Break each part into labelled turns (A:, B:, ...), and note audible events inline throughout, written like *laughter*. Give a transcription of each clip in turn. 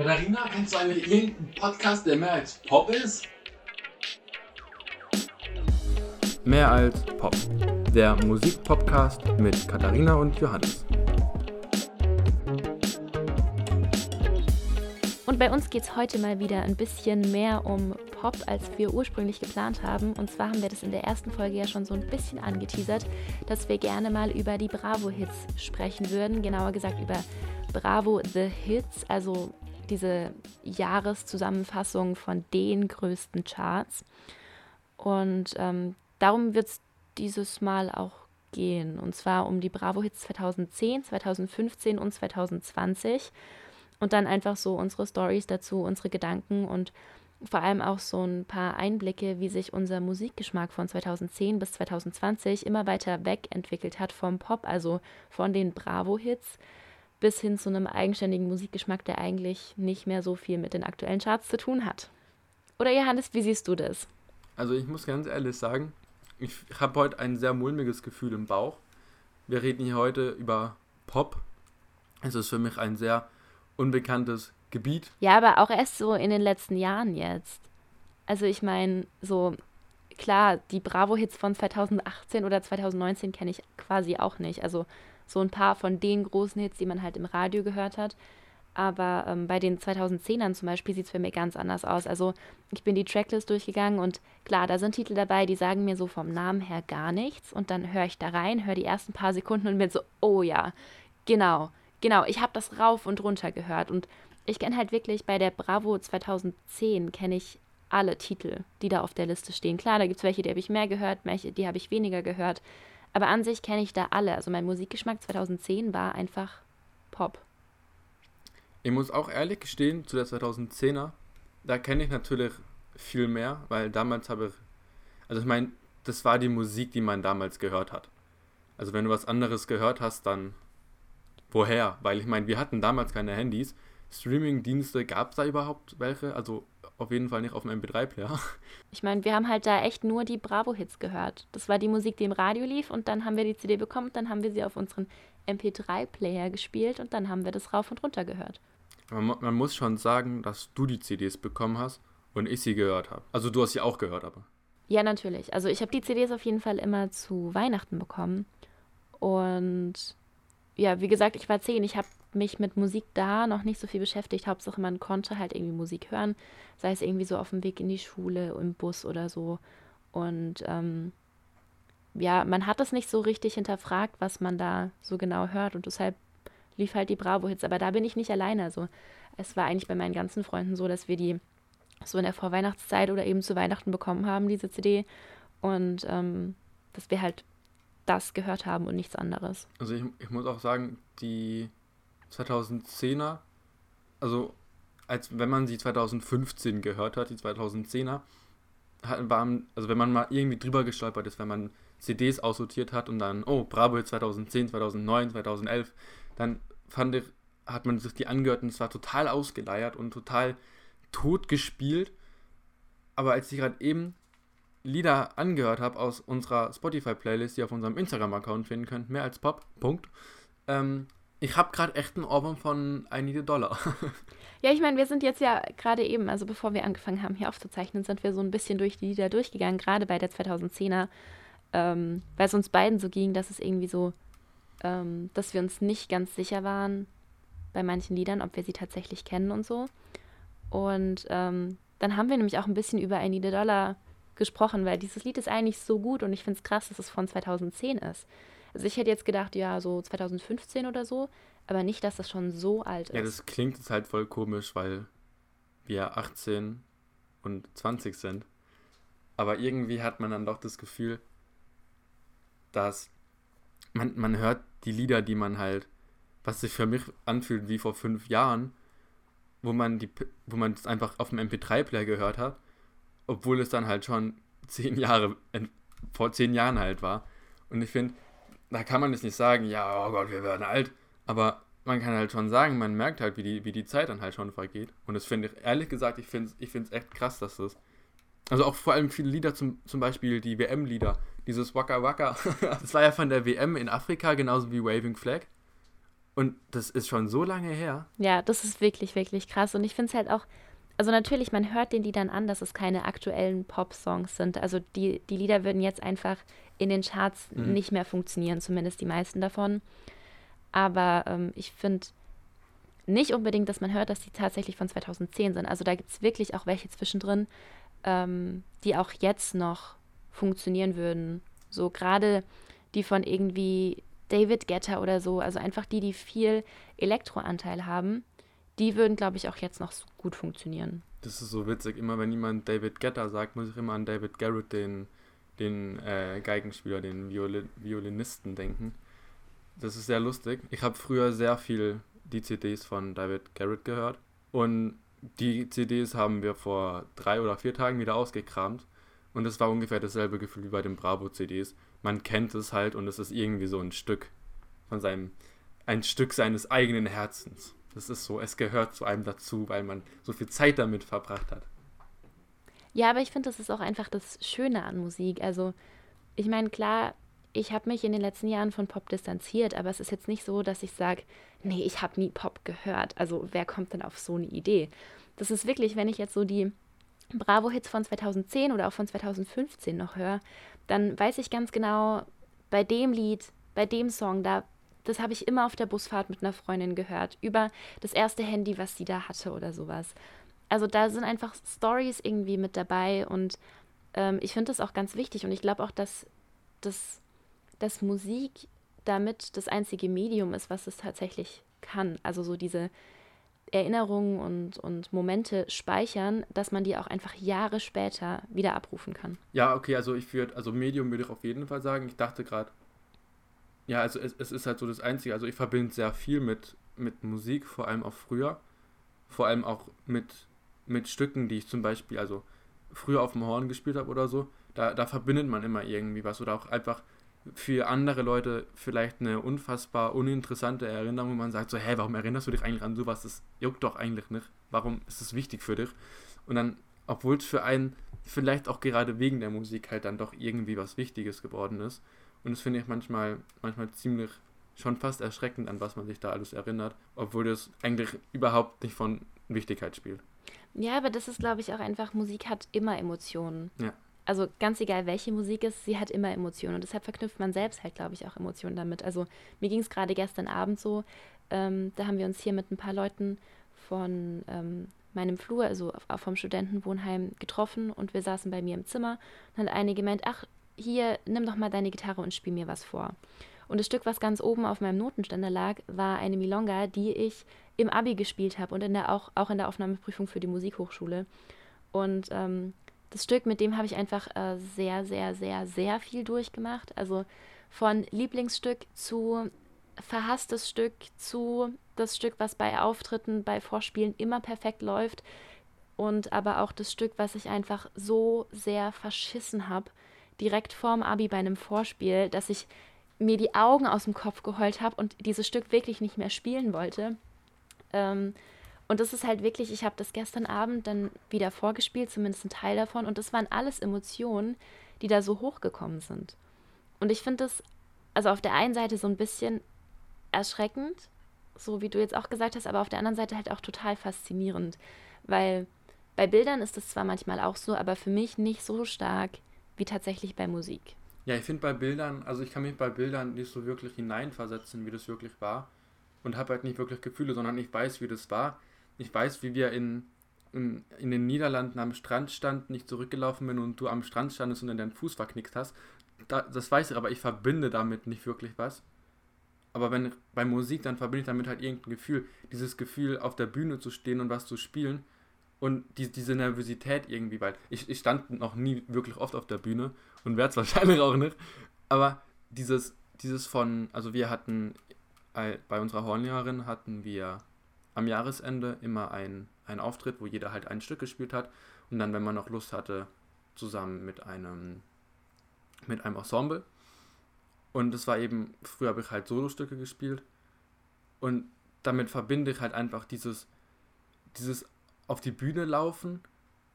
A: Katharina, kennst du eigentlich irgendeinen Podcast, der mehr als Pop ist?
B: Mehr als Pop. Der Musikpodcast mit Katharina und Johannes.
C: Und bei uns geht es heute mal wieder ein bisschen mehr um Pop, als wir ursprünglich geplant haben. Und zwar haben wir das in der ersten Folge ja schon so ein bisschen angeteasert, dass wir gerne mal über die Bravo-Hits sprechen würden. Genauer gesagt über Bravo The Hits, also diese Jahreszusammenfassung von den größten Charts. Und ähm, darum wird es dieses Mal auch gehen. Und zwar um die Bravo-Hits 2010, 2015 und 2020. Und dann einfach so unsere Stories dazu, unsere Gedanken und vor allem auch so ein paar Einblicke, wie sich unser Musikgeschmack von 2010 bis 2020 immer weiter wegentwickelt hat vom Pop, also von den Bravo-Hits bis hin zu einem eigenständigen Musikgeschmack, der eigentlich nicht mehr so viel mit den aktuellen Charts zu tun hat. Oder Johannes, wie siehst du das?
B: Also ich muss ganz ehrlich sagen, ich habe heute ein sehr mulmiges Gefühl im Bauch. Wir reden hier heute über Pop. Es ist für mich ein sehr unbekanntes Gebiet.
C: Ja, aber auch erst so in den letzten Jahren jetzt. Also ich meine, so klar, die Bravo-Hits von 2018 oder 2019 kenne ich quasi auch nicht. Also so ein paar von den großen Hits, die man halt im Radio gehört hat. Aber ähm, bei den 2010ern zum Beispiel sieht es für mich ganz anders aus. Also ich bin die Tracklist durchgegangen und klar, da sind Titel dabei, die sagen mir so vom Namen her gar nichts. Und dann höre ich da rein, höre die ersten paar Sekunden und bin so, oh ja, genau, genau, ich habe das rauf und runter gehört. Und ich kenne halt wirklich bei der Bravo 2010 kenne ich alle Titel, die da auf der Liste stehen. Klar, da gibt es welche, die habe ich mehr gehört, welche, die habe ich weniger gehört. Aber an sich kenne ich da alle. Also mein Musikgeschmack 2010 war einfach Pop.
B: Ich muss auch ehrlich gestehen, zu der 2010er, da kenne ich natürlich viel mehr, weil damals habe ich, also ich meine, das war die Musik, die man damals gehört hat. Also wenn du was anderes gehört hast, dann woher? Weil ich meine, wir hatten damals keine Handys. Streaming-Dienste, gab es da überhaupt welche? Also auf jeden Fall nicht auf dem MP3-Player. *laughs*
C: Ich meine, wir haben halt da echt nur die Bravo-Hits gehört. Das war die Musik, die im Radio lief und dann haben wir die CD bekommen, dann haben wir sie auf unseren MP3-Player gespielt und dann haben wir das rauf und runter gehört.
B: Man, man muss schon sagen, dass du die CDs bekommen hast und ich sie gehört habe. Also du hast sie auch gehört, aber.
C: Ja, natürlich. Also ich habe die CDs auf jeden Fall immer zu Weihnachten bekommen. Und ja, wie gesagt, ich war zehn. Ich habe mich mit Musik da noch nicht so viel beschäftigt. Hauptsache, man konnte halt irgendwie Musik hören, sei es irgendwie so auf dem Weg in die Schule, im Bus oder so. Und ähm, ja, man hat es nicht so richtig hinterfragt, was man da so genau hört. Und deshalb lief halt die Bravo-Hits. Aber da bin ich nicht alleine. Also es war eigentlich bei meinen ganzen Freunden so, dass wir die so in der Vorweihnachtszeit oder eben zu Weihnachten bekommen haben, diese CD. Und ähm, dass wir halt das gehört haben und nichts anderes.
B: Also ich, ich muss auch sagen, die 2010er, also als wenn man sie 2015 gehört hat, die 2010er, waren, also wenn man mal irgendwie drüber gestolpert ist, wenn man CDs aussortiert hat und dann, oh, Bravo 2010, 2009, 2011, dann fand ich, hat man sich die angehört und es war total ausgeleiert und total tot gespielt. Aber als ich gerade eben Lieder angehört habe aus unserer Spotify-Playlist, die ihr auf unserem Instagram-Account finden könnt, mehr als Pop, Punkt, ähm, ich habe gerade echt einen Ohrwurm von I Dollar. *laughs*
C: ja, ich meine, wir sind jetzt ja gerade eben, also bevor wir angefangen haben, hier aufzuzeichnen, sind wir so ein bisschen durch die Lieder durchgegangen, gerade bei der 2010er, ähm, weil es uns beiden so ging, dass es irgendwie so, ähm, dass wir uns nicht ganz sicher waren bei manchen Liedern, ob wir sie tatsächlich kennen und so. Und ähm, dann haben wir nämlich auch ein bisschen über I Dollar gesprochen, weil dieses Lied ist eigentlich so gut und ich finde es krass, dass es von 2010 ist. Also ich hätte jetzt gedacht, ja, so 2015 oder so, aber nicht, dass das schon so alt ist.
B: Ja, das klingt jetzt halt voll komisch, weil wir 18 und 20 sind. Aber irgendwie hat man dann doch das Gefühl, dass man, man hört die Lieder, die man halt, was sich für mich anfühlt wie vor fünf Jahren, wo man die, wo man es einfach auf dem MP3-Player gehört hat, obwohl es dann halt schon zehn Jahre, *laughs* vor zehn Jahren halt war. Und ich finde, da kann man jetzt nicht sagen, ja, oh Gott, wir werden alt, aber man kann halt schon sagen, man merkt halt, wie die, wie die Zeit dann halt schon vergeht. Und das finde ich, ehrlich gesagt, ich finde es ich echt krass, dass das. Also auch vor allem viele Lieder, zum, zum Beispiel die WM-Lieder, dieses Waka Waka, *laughs* das war ja von der WM in Afrika, genauso wie Waving Flag. Und das ist schon so lange her.
C: Ja, das ist wirklich, wirklich krass. Und ich finde es halt auch, also natürlich, man hört den Liedern an, dass es keine aktuellen Pop-Songs sind. Also die, die Lieder würden jetzt einfach in den Charts
B: Mhm.
C: nicht mehr funktionieren, zumindest die meisten davon. Aber ähm, ich finde nicht unbedingt, dass man hört, dass die tatsächlich von 2010 sind. Also da gibt es wirklich auch welche zwischendrin, ähm, die auch jetzt noch funktionieren würden. So gerade die von irgendwie David Guetta oder so, also einfach die, die viel Elektroanteil haben, die würden, glaube ich, auch jetzt noch gut funktionieren.
B: Das ist so witzig. Immer wenn jemand David Guetta sagt, muss ich immer an David Garrett, den, den äh, Geigenspieler, den Violi Violinisten denken. Das ist sehr lustig. Ich habe früher sehr viel die CDs von David Garrett gehört. Und die CDs haben wir vor drei oder vier Tagen wieder ausgekramt. Und es war ungefähr dasselbe Gefühl wie bei den Bravo-CDs. Man kennt es halt und es ist irgendwie so ein Stück von seinem, ein Stück seines eigenen Herzens. Das ist so, es gehört zu einem dazu, weil man so viel Zeit damit verbracht hat.
C: Ja, aber ich finde, das ist auch einfach das Schöne an Musik. Also, ich meine, klar, ich habe mich in den letzten Jahren von Pop distanziert, aber es ist jetzt nicht so, dass ich sage, nee, ich habe nie Pop gehört. Also, wer kommt denn auf so eine Idee? Das ist wirklich, wenn ich jetzt so die Bravo-Hits von 2010 oder auch von 2015 noch höre, dann weiß ich ganz genau, bei dem Lied, bei dem Song, da, das habe ich immer auf der Busfahrt mit einer Freundin gehört, über das erste Handy, was sie da hatte oder sowas. Also da sind einfach Stories irgendwie mit dabei und ähm, ich finde das auch ganz wichtig und ich glaube auch, dass, dass, dass Musik damit das einzige Medium ist, was es tatsächlich kann. Also so diese Erinnerungen und, und Momente speichern, dass man die auch einfach Jahre später wieder abrufen kann.
B: Ja, okay, also ich würde, also Medium würde ich auf jeden Fall sagen. Ich dachte gerade, ja, also es, es ist halt so das Einzige. Also ich verbinde sehr viel mit, mit Musik, vor allem auch früher. Vor allem auch mit, mit Stücken, die ich zum Beispiel, also früher auf dem Horn gespielt habe oder so. Da, da verbindet man immer irgendwie was. Oder auch einfach für andere Leute vielleicht eine unfassbar uninteressante Erinnerung, wo man sagt so, hä, warum erinnerst du dich eigentlich an sowas? Das juckt doch eigentlich nicht. Warum ist es wichtig für dich? Und dann, obwohl es für einen vielleicht auch gerade wegen der Musik halt dann doch irgendwie was Wichtiges geworden ist. Und das finde ich manchmal, manchmal ziemlich schon fast erschreckend, an was man sich da alles erinnert, obwohl das eigentlich überhaupt nicht von Wichtigkeit spielt.
C: Ja, aber das ist, glaube ich, auch einfach, Musik hat immer Emotionen.
B: Ja.
C: Also ganz egal, welche Musik ist, sie hat immer Emotionen. Und deshalb verknüpft man selbst halt, glaube ich, auch Emotionen damit. Also mir ging es gerade gestern Abend so, ähm, da haben wir uns hier mit ein paar Leuten von ähm, meinem Flur, also auch vom Studentenwohnheim, getroffen und wir saßen bei mir im Zimmer. Und hat eine gemeint, ach, hier, nimm doch mal deine Gitarre und spiel mir was vor. Und das Stück, was ganz oben auf meinem Notenständer lag, war eine Milonga, die ich im Abi gespielt habe und in der auch, auch in der Aufnahmeprüfung für die Musikhochschule. Und ähm, das Stück, mit dem habe ich einfach äh, sehr, sehr, sehr, sehr viel durchgemacht. Also von Lieblingsstück zu verhasstes Stück zu das Stück, was bei Auftritten, bei Vorspielen immer perfekt läuft. Und aber auch das Stück, was ich einfach so sehr verschissen habe, direkt vorm Abi bei einem Vorspiel, dass ich mir die Augen aus dem Kopf geheult habe und dieses Stück wirklich nicht mehr spielen wollte. Ähm, und das ist halt wirklich, ich habe das gestern Abend dann wieder vorgespielt, zumindest ein Teil davon. Und das waren alles Emotionen, die da so hochgekommen sind. Und ich finde das, also auf der einen Seite so ein bisschen erschreckend, so wie du jetzt auch gesagt hast, aber auf der anderen Seite halt auch total faszinierend. Weil bei Bildern ist das zwar manchmal auch so, aber für mich nicht so stark wie tatsächlich bei Musik.
B: Ja, ich finde bei Bildern, also ich kann mich bei Bildern nicht so wirklich hineinversetzen, wie das wirklich war. Und habe halt nicht wirklich Gefühle, sondern ich weiß, wie das war. Ich weiß, wie wir in, in, in den Niederlanden am Strand standen, nicht zurückgelaufen bin und du am Strand standest und dann deinen Fuß verknickt hast. Da, das weiß ich, aber ich verbinde damit nicht wirklich was. Aber wenn bei Musik, dann verbinde ich damit halt irgendein Gefühl. Dieses Gefühl, auf der Bühne zu stehen und was zu spielen. Und die, diese Nervosität irgendwie, weil ich, ich stand noch nie wirklich oft auf der Bühne und werde es *laughs* wahrscheinlich auch nicht. Aber dieses, dieses von, also wir hatten bei unserer Hornlehrerin hatten wir am Jahresende immer ein, einen Auftritt, wo jeder halt ein Stück gespielt hat. Und dann, wenn man noch Lust hatte, zusammen mit einem, mit einem Ensemble. Und das war eben, früher habe ich halt Solostücke gespielt. Und damit verbinde ich halt einfach dieses, dieses auf die Bühne laufen,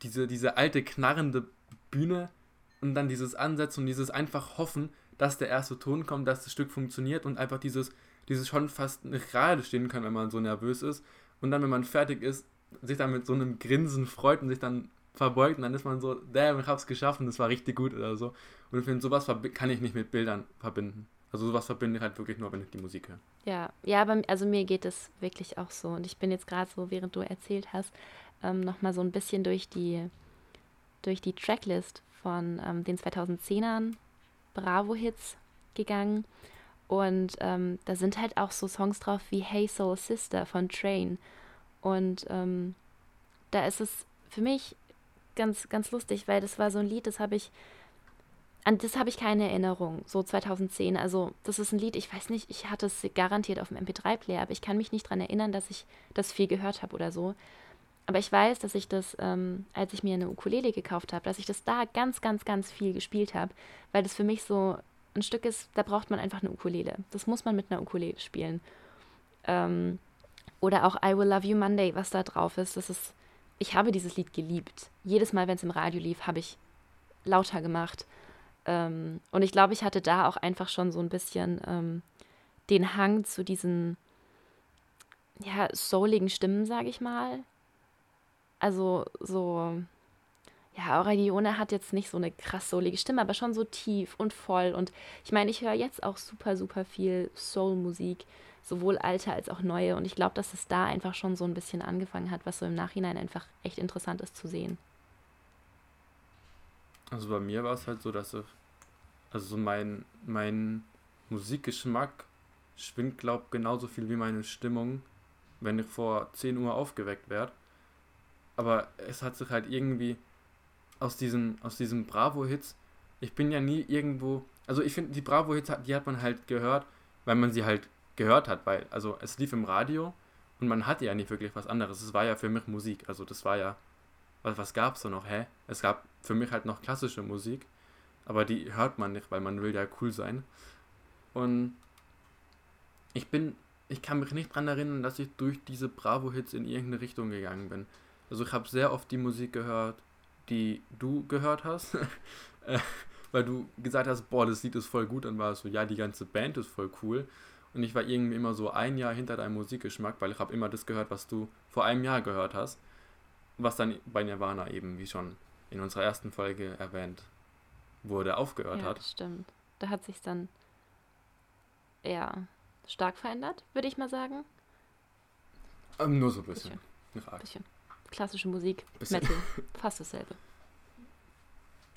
B: diese, diese alte knarrende Bühne und dann dieses Ansetzen und dieses einfach hoffen, dass der erste Ton kommt, dass das Stück funktioniert und einfach dieses, dieses schon fast gerade stehen kann, wenn man so nervös ist. Und dann, wenn man fertig ist, sich dann mit so einem Grinsen freut und sich dann verbeugt und dann ist man so, damn, ich hab's geschafft und es war richtig gut oder so. Und ich finde, sowas kann ich nicht mit Bildern verbinden. Also sowas verbinde ich halt wirklich nur, wenn ich die Musik höre.
C: Ja, ja, aber also mir geht es wirklich auch so. Und ich bin jetzt gerade so, während du erzählt hast, ähm, nochmal so ein bisschen durch die, durch die Tracklist von ähm, den 2010ern Bravo-Hits gegangen. Und ähm, da sind halt auch so Songs drauf wie Hey Soul Sister von Train. Und ähm, da ist es für mich ganz, ganz lustig, weil das war so ein Lied, das habe ich, an das habe ich keine Erinnerung, so 2010. Also das ist ein Lied, ich weiß nicht, ich hatte es garantiert auf dem MP3-Player, aber ich kann mich nicht daran erinnern, dass ich das viel gehört habe oder so. Aber ich weiß, dass ich das, ähm, als ich mir eine Ukulele gekauft habe, dass ich das da ganz, ganz, ganz viel gespielt habe, weil das für mich so ein Stück ist, da braucht man einfach eine Ukulele. Das muss man mit einer Ukulele spielen. Ähm, oder auch I Will Love You Monday, was da drauf ist. Das ist, ich habe dieses Lied geliebt. Jedes Mal, wenn es im Radio lief, habe ich lauter gemacht. Ähm, und ich glaube, ich hatte da auch einfach schon so ein bisschen ähm, den Hang zu diesen ja, souligen Stimmen, sage ich mal. Also so ja, Aurelione hat jetzt nicht so eine krass soulige Stimme, aber schon so tief und voll. Und ich meine, ich höre jetzt auch super, super viel Soul-Musik, sowohl alte als auch neue. Und ich glaube, dass es da einfach schon so ein bisschen angefangen hat, was so im Nachhinein einfach echt interessant ist zu sehen.
B: Also bei mir war es halt so, dass ich, also so mein, mein Musikgeschmack schwingt, glaube ich, genauso viel wie meine Stimmung, wenn ich vor 10 Uhr aufgeweckt werde. Aber es hat sich halt irgendwie aus diesen, aus diesen Bravo-Hits, ich bin ja nie irgendwo, also ich finde, die Bravo-Hits, die hat man halt gehört, weil man sie halt gehört hat, weil, also es lief im Radio und man hatte ja nicht wirklich was anderes. Es war ja für mich Musik, also das war ja, was, was gab es da noch, hä? Es gab für mich halt noch klassische Musik, aber die hört man nicht, weil man will ja cool sein. Und ich bin, ich kann mich nicht daran erinnern, dass ich durch diese Bravo-Hits in irgendeine Richtung gegangen bin. Also ich habe sehr oft die Musik gehört, die du gehört hast, *laughs* äh, weil du gesagt hast, boah, das Lied ist voll gut, dann war es so, ja, die ganze Band ist voll cool. Und ich war irgendwie immer so ein Jahr hinter deinem Musikgeschmack, weil ich habe immer das gehört, was du vor einem Jahr gehört hast. Was dann bei Nirvana eben, wie schon in unserer ersten Folge erwähnt wurde, aufgehört
C: ja,
B: hat.
C: Das stimmt. Da hat sich dann ja stark verändert, würde ich mal sagen.
B: Ähm, nur so ein bisschen. bisschen.
C: bisschen klassische Musik, Bisschen. Metal, fast dasselbe.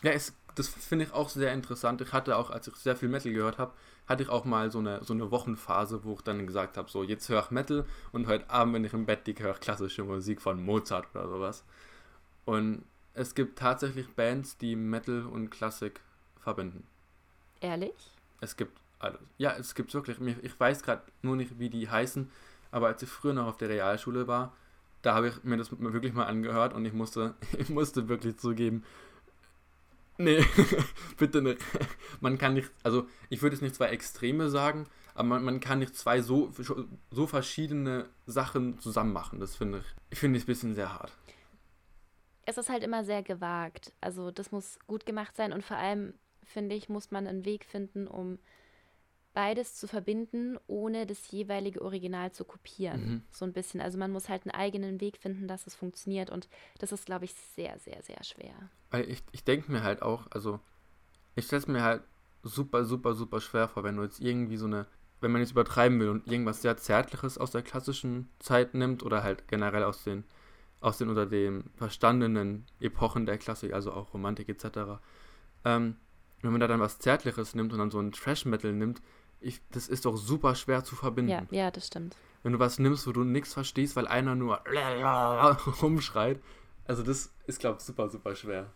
B: Ja, es, das finde ich auch sehr interessant. Ich hatte auch, als ich sehr viel Metal gehört habe, hatte ich auch mal so eine, so eine Wochenphase, wo ich dann gesagt habe, so jetzt höre ich Metal und heute Abend, wenn ich im Bett liege, höre ich klassische Musik von Mozart oder sowas. Und es gibt tatsächlich Bands, die Metal und Klassik verbinden.
C: Ehrlich?
B: Es gibt alles. Ja, es gibt wirklich. Ich weiß gerade nur nicht, wie die heißen, aber als ich früher noch auf der Realschule war, da habe ich mir das wirklich mal angehört und ich musste, *laughs* ich musste wirklich zugeben, nee, *laughs* bitte nicht. Man kann nicht, also ich würde es nicht zwei Extreme sagen, aber man, man kann nicht zwei so, so verschiedene Sachen zusammen machen. Das finde ich, ich finde es ein bisschen sehr hart.
C: Es ist halt immer sehr gewagt. Also das muss gut gemacht sein und vor allem, finde ich, muss man einen Weg finden, um beides zu verbinden, ohne das jeweilige Original zu kopieren. Mhm. So ein bisschen. Also man muss halt einen eigenen Weg finden, dass es funktioniert. Und das ist, glaube ich, sehr, sehr, sehr schwer.
B: Weil ich, ich denke mir halt auch, also ich stelle es mir halt super, super, super schwer vor, wenn du jetzt irgendwie so eine, wenn man jetzt übertreiben will und irgendwas sehr Zärtliches aus der klassischen Zeit nimmt oder halt generell aus den, aus den unter den verstandenen Epochen der Klassik, also auch Romantik etc. Ähm, wenn man da dann was Zärtliches nimmt und dann so ein Trash-Metal nimmt, ich, das ist doch super schwer zu verbinden.
C: Ja, ja, das stimmt.
B: Wenn du was nimmst, wo du nichts verstehst, weil einer nur *laughs* rumschreit. Also das ist, glaube ich, super, super schwer.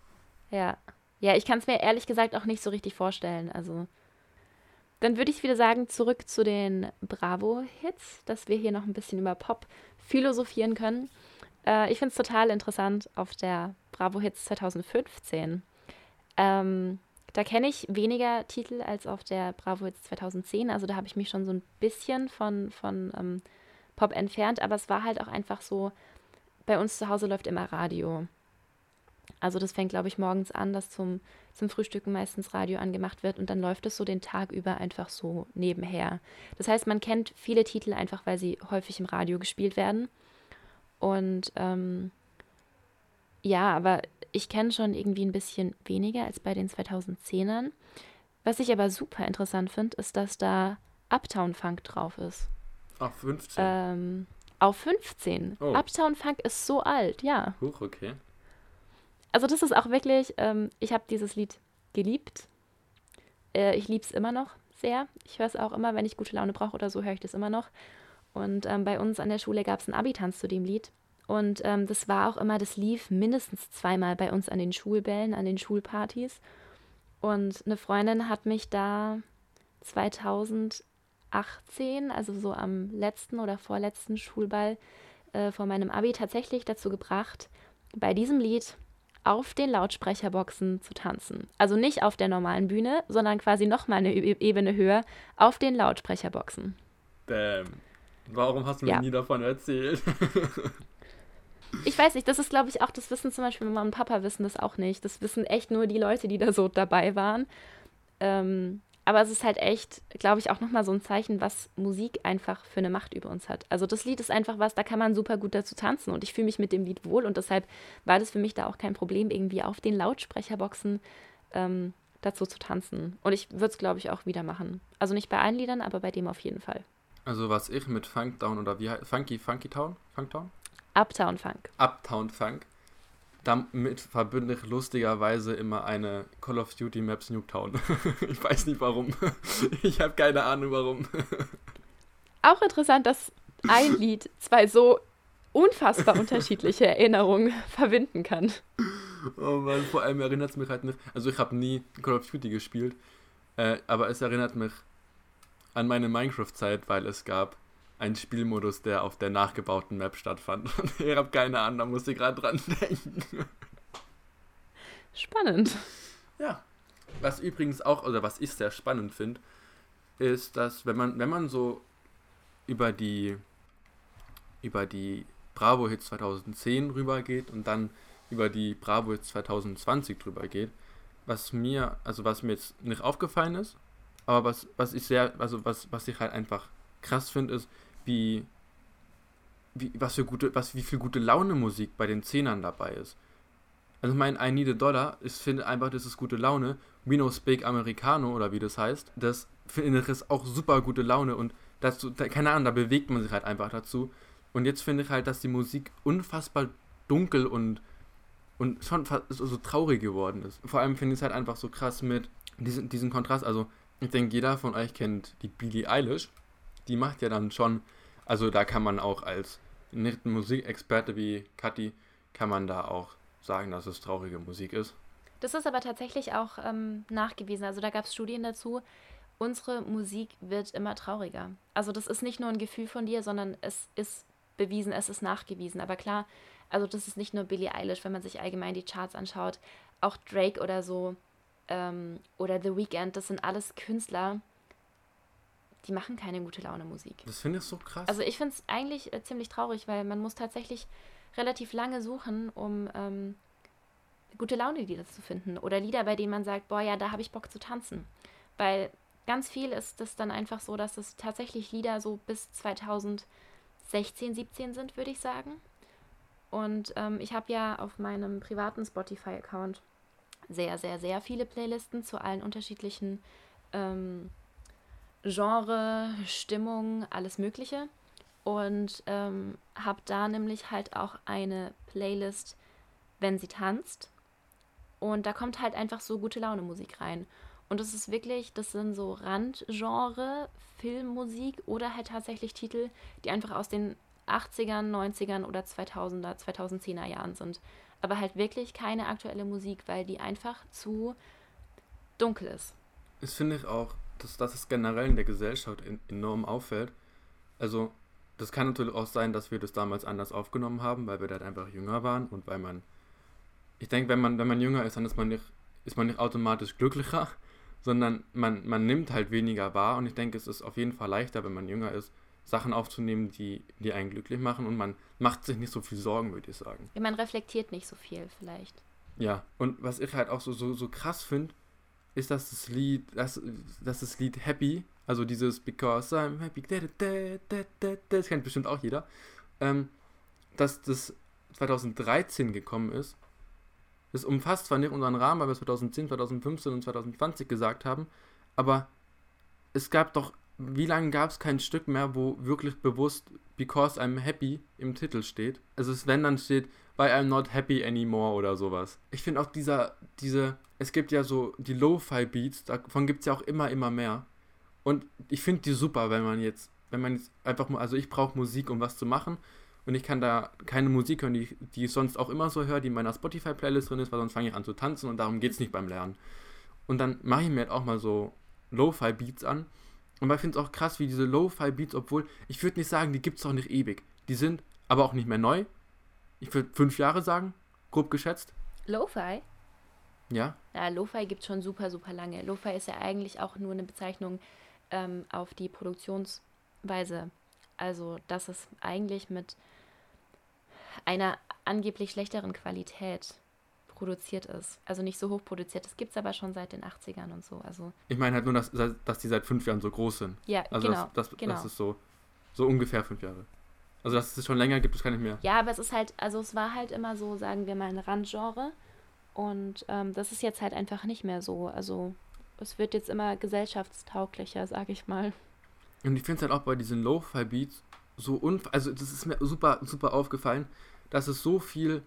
C: Ja. Ja, ich kann es mir ehrlich gesagt auch nicht so richtig vorstellen. Also dann würde ich wieder sagen, zurück zu den Bravo-Hits, dass wir hier noch ein bisschen über Pop philosophieren können. Äh, ich finde es total interessant auf der Bravo-Hits 2015. Ähm, da kenne ich weniger Titel als auf der Bravo Hits 2010. Also da habe ich mich schon so ein bisschen von, von ähm, Pop entfernt. Aber es war halt auch einfach so, bei uns zu Hause läuft immer Radio. Also das fängt, glaube ich, morgens an, dass zum, zum Frühstücken meistens Radio angemacht wird und dann läuft es so den Tag über einfach so nebenher. Das heißt, man kennt viele Titel einfach, weil sie häufig im Radio gespielt werden. Und ähm, ja, aber ich kenne schon irgendwie ein bisschen weniger als bei den 2010ern. Was ich aber super interessant finde, ist, dass da Uptown Funk drauf ist.
B: Auf 15.
C: Ähm, auf 15.
B: Oh.
C: Uptown Funk ist so alt, ja.
B: Huch, okay.
C: Also das ist auch wirklich, ähm, ich habe dieses Lied geliebt. Äh, ich liebe es immer noch sehr. Ich höre es auch immer, wenn ich gute Laune brauche oder so, höre ich das immer noch. Und ähm, bei uns an der Schule gab es einen Abitanz zu dem Lied. Und ähm, das war auch immer, das lief mindestens zweimal bei uns an den Schulbällen, an den Schulpartys. Und eine Freundin hat mich da 2018, also so am letzten oder vorletzten Schulball äh, vor meinem Abi, tatsächlich dazu gebracht, bei diesem Lied auf den Lautsprecherboxen zu tanzen. Also nicht auf der normalen Bühne, sondern quasi nochmal eine e Ebene höher auf den Lautsprecherboxen.
B: Damn. Warum hast du mir
C: Ja.
B: nie davon erzählt? *laughs*
C: Ich weiß nicht, das ist, glaube ich, auch, das wissen zum Beispiel Mama und Papa wissen das auch nicht. Das wissen echt nur die Leute, die da so dabei waren. Ähm, aber es ist halt echt, glaube ich, auch nochmal so ein Zeichen, was Musik einfach für eine Macht über uns hat. Also das Lied ist einfach was, da kann man super gut dazu tanzen und ich fühle mich mit dem Lied wohl und deshalb war das für mich da auch kein Problem, irgendwie auf den Lautsprecherboxen ähm, dazu zu tanzen. Und ich würde es, glaube ich, auch wieder machen. Also nicht bei allen Liedern, aber bei dem auf jeden Fall.
B: Also was ich mit Funkdown oder wie heißt Funky Funky Town? Funktown?
C: Uptown Funk.
B: Uptown Funk. Damit verbinde ich lustigerweise immer eine Call of Duty Map Snooptown. *laughs* ich weiß nicht warum. *laughs* Ich habe keine Ahnung warum. *laughs*
C: Auch interessant, dass ein Lied zwei so unfassbar unterschiedliche Erinnerungen verbinden kann.
B: Oh Mann, vor allem erinnert es mich halt nicht. Also ich habe nie Call of Duty gespielt, äh, aber es erinnert mich an meine Minecraft-Zeit, weil es gab einen Spielmodus, der auf der nachgebauten Map stattfand. *laughs* Ich habe keine Ahnung, da musste ich gerade dran *laughs* denken.
C: Spannend.
B: Ja. Was übrigens auch, oder was ich sehr spannend finde, ist, dass wenn man, wenn man so über die über die Bravo Hits 2010 rübergeht und dann über die Bravo Hits 2020 drüber geht, was mir, also was mir jetzt nicht aufgefallen ist, aber was, was ich sehr, also was, was ich halt einfach krass finde, ist, wie, wie, was für gute, was, wie viel gute Laune Musik bei den Zehnern dabei ist. Also mein I Need a Dollar, ich finde einfach, das ist gute Laune. We No Speak Americano oder wie das heißt, das finde ich auch super gute Laune und dazu, da, keine Ahnung, da bewegt man sich halt einfach dazu. Und jetzt finde ich halt, dass die Musik unfassbar dunkel und, und schon so, so traurig geworden ist. Vor allem finde ich es halt einfach so krass mit diesem, diesem Kontrast. Also ich denke, jeder von euch kennt die Billie Eilish. Die macht ja dann schon, also da kann man auch als nicht Musikexperte wie Kathi, kann man da auch sagen, dass es traurige Musik ist.
C: Das ist aber tatsächlich auch ähm, nachgewiesen. Also da gab es Studien dazu. Unsere Musik wird immer trauriger. Also das ist nicht nur ein Gefühl von dir, sondern es ist bewiesen, es ist nachgewiesen. Aber klar, also das ist nicht nur Billie Eilish, wenn man sich allgemein die Charts anschaut. Auch Drake oder so ähm, oder The Weeknd, das sind alles Künstler, die machen keine gute Laune Musik.
B: Das finde ich so krass.
C: Also ich finde es eigentlich äh, ziemlich traurig, weil man muss tatsächlich relativ lange suchen, um ähm, gute Laune-Lieder zu finden. Oder Lieder, bei denen man sagt, boah, ja, da habe ich Bock zu tanzen. Weil ganz viel ist es dann einfach so, dass es tatsächlich Lieder so bis 2016, 17 sind, würde ich sagen. Und ähm, ich habe ja auf meinem privaten Spotify-Account sehr, sehr, sehr viele Playlisten zu allen unterschiedlichen ähm, Genre, Stimmung, alles Mögliche. Und ähm, habe da nämlich halt auch eine Playlist, wenn sie tanzt. Und da kommt halt einfach so gute Laune Musik rein. Und das ist wirklich, das sind so Randgenre, Filmmusik oder halt tatsächlich Titel, die einfach aus den 80ern, 90ern oder 2000er, 2010er Jahren sind. Aber halt wirklich keine aktuelle Musik, weil die einfach zu dunkel ist.
B: Das finde ich auch, dass, dass es generell in der Gesellschaft en- enorm auffällt. Also, das kann natürlich auch sein, dass wir das damals anders aufgenommen haben, weil wir da einfach jünger waren und weil man. Ich denke, wenn man, wenn man jünger ist, dann ist man nicht, ist man nicht automatisch glücklicher, *laughs* sondern man, man nimmt halt weniger wahr und ich denke, es ist auf jeden Fall leichter, wenn man jünger ist, Sachen aufzunehmen, die, die einen glücklich machen und man macht sich nicht so viel Sorgen, würde ich sagen.
C: Ja, man reflektiert nicht so viel vielleicht.
B: Ja, und was ich halt auch so, so, so krass finde, ist, dass das Lied, dass, dass das Lied Happy, also dieses Because I'm Happy, da, da, da, da, das kennt bestimmt auch jeder, ähm, dass das 2013 gekommen ist. Das umfasst zwar nicht unseren Rahmen, weil wir 2010, 2015 und 2020 gesagt haben, aber es gab doch, wie lange gab es kein Stück mehr, wo wirklich bewusst Because I'm Happy im Titel steht? Also wenn dann steht, Why I'm Not Happy Anymore oder sowas. Ich finde auch dieser, diese, es gibt ja so die Lo-Fi-Beats, davon gibt es ja auch immer, immer mehr. Und ich finde die super, wenn man jetzt, wenn man jetzt einfach also ich brauche Musik, um was zu machen. Und ich kann da keine Musik hören, die, die ich sonst auch immer so höre, die in meiner Spotify-Playlist drin ist, weil sonst fange ich an zu tanzen und darum geht es nicht beim Lernen. Und dann mache ich mir halt auch mal so Lo-Fi-Beats an. Und ich finde es auch krass, wie diese Lo-Fi-Beats, obwohl, ich würde nicht sagen, die gibt es auch nicht ewig. Die sind aber auch nicht mehr neu. Ich würde fünf Jahre sagen, grob geschätzt.
C: Lo-Fi?
B: Ja.
C: Ja, Lo-Fi gibt es schon super, super lange. Lo-Fi ist ja eigentlich auch nur eine Bezeichnung ähm, auf die Produktionsweise. Also, dass es eigentlich mit einer angeblich schlechteren Qualität produziert ist. Also nicht so hoch produziert. Das gibt es aber schon seit den 80ern und so. Also
B: ich meine halt nur, dass, dass die seit fünf Jahren so groß sind.
C: Ja,
B: also
C: genau.
B: Das, das,
C: genau.
B: das ist so, so ungefähr fünf Jahre. Also dass es schon länger gibt, das kann ich mehr.
C: Ja, aber es ist halt, also es war halt immer so, sagen wir mal, ein Randgenre. Und ähm, das ist jetzt halt einfach nicht mehr so. Also es wird jetzt immer gesellschaftstauglicher, sag ich mal.
B: Und ich finde es halt auch bei diesen Lo-Fi-Beats so unf... Also das ist mir super, super aufgefallen, dass es so viel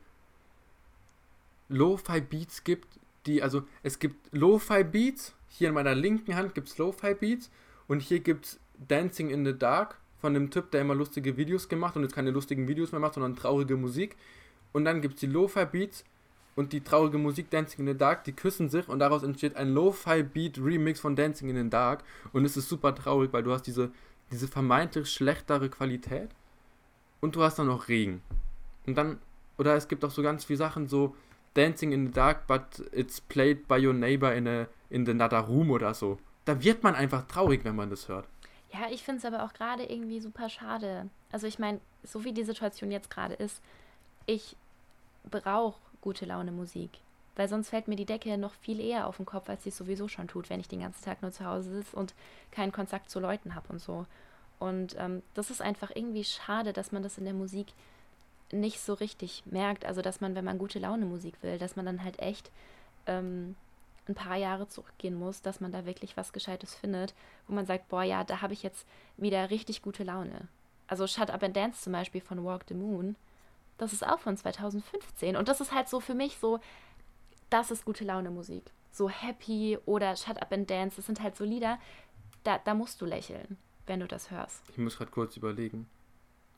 B: Lo-Fi-Beats gibt, die, also es gibt Lo-Fi-Beats, hier in meiner linken Hand gibt es Lo-Fi-Beats und hier gibt es Dancing in the Dark von dem Typ, der immer lustige Videos gemacht und jetzt keine lustigen Videos mehr macht, sondern traurige Musik. Und dann gibt es die Lo-Fi-Beats und die traurige Musik Dancing in the Dark, die küssen sich und daraus entsteht ein Lo-Fi-Beat-Remix von Dancing in the Dark und es ist super traurig, weil du hast diese, diese vermeintlich schlechtere Qualität und du hast dann noch Regen. Und dann, oder es gibt auch so ganz viele Sachen, so Dancing in the Dark, but it's played by your neighbor in, a, in another room oder so. Da wird man einfach traurig, wenn man das hört.
C: Ja, ich finde es aber auch gerade irgendwie super schade. Also ich meine, so wie die Situation jetzt gerade ist, ich brauche gute Laune Musik. Weil sonst fällt mir die Decke noch viel eher auf den Kopf, als sie es sowieso schon tut, wenn ich den ganzen Tag nur zu Hause sitze und keinen Kontakt zu Leuten habe und so. Und ähm, das ist einfach irgendwie schade, dass man das in der Musik nicht so richtig merkt. Also, dass man, wenn man gute Laune Musik will, dass man dann halt echt ähm, ein paar Jahre zurückgehen muss, dass man da wirklich was Gescheites findet, wo man sagt, boah, ja, da habe ich jetzt wieder richtig gute Laune. Also Shut Up and Dance zum Beispiel von Walk the Moon, das ist auch von 2015. Und das ist halt so für mich so, das ist gute Laune Musik. So Happy oder Shut Up and Dance, das sind halt so Lieder, da, da musst du lächeln, wenn du das hörst.
B: Ich muss gerade kurz überlegen.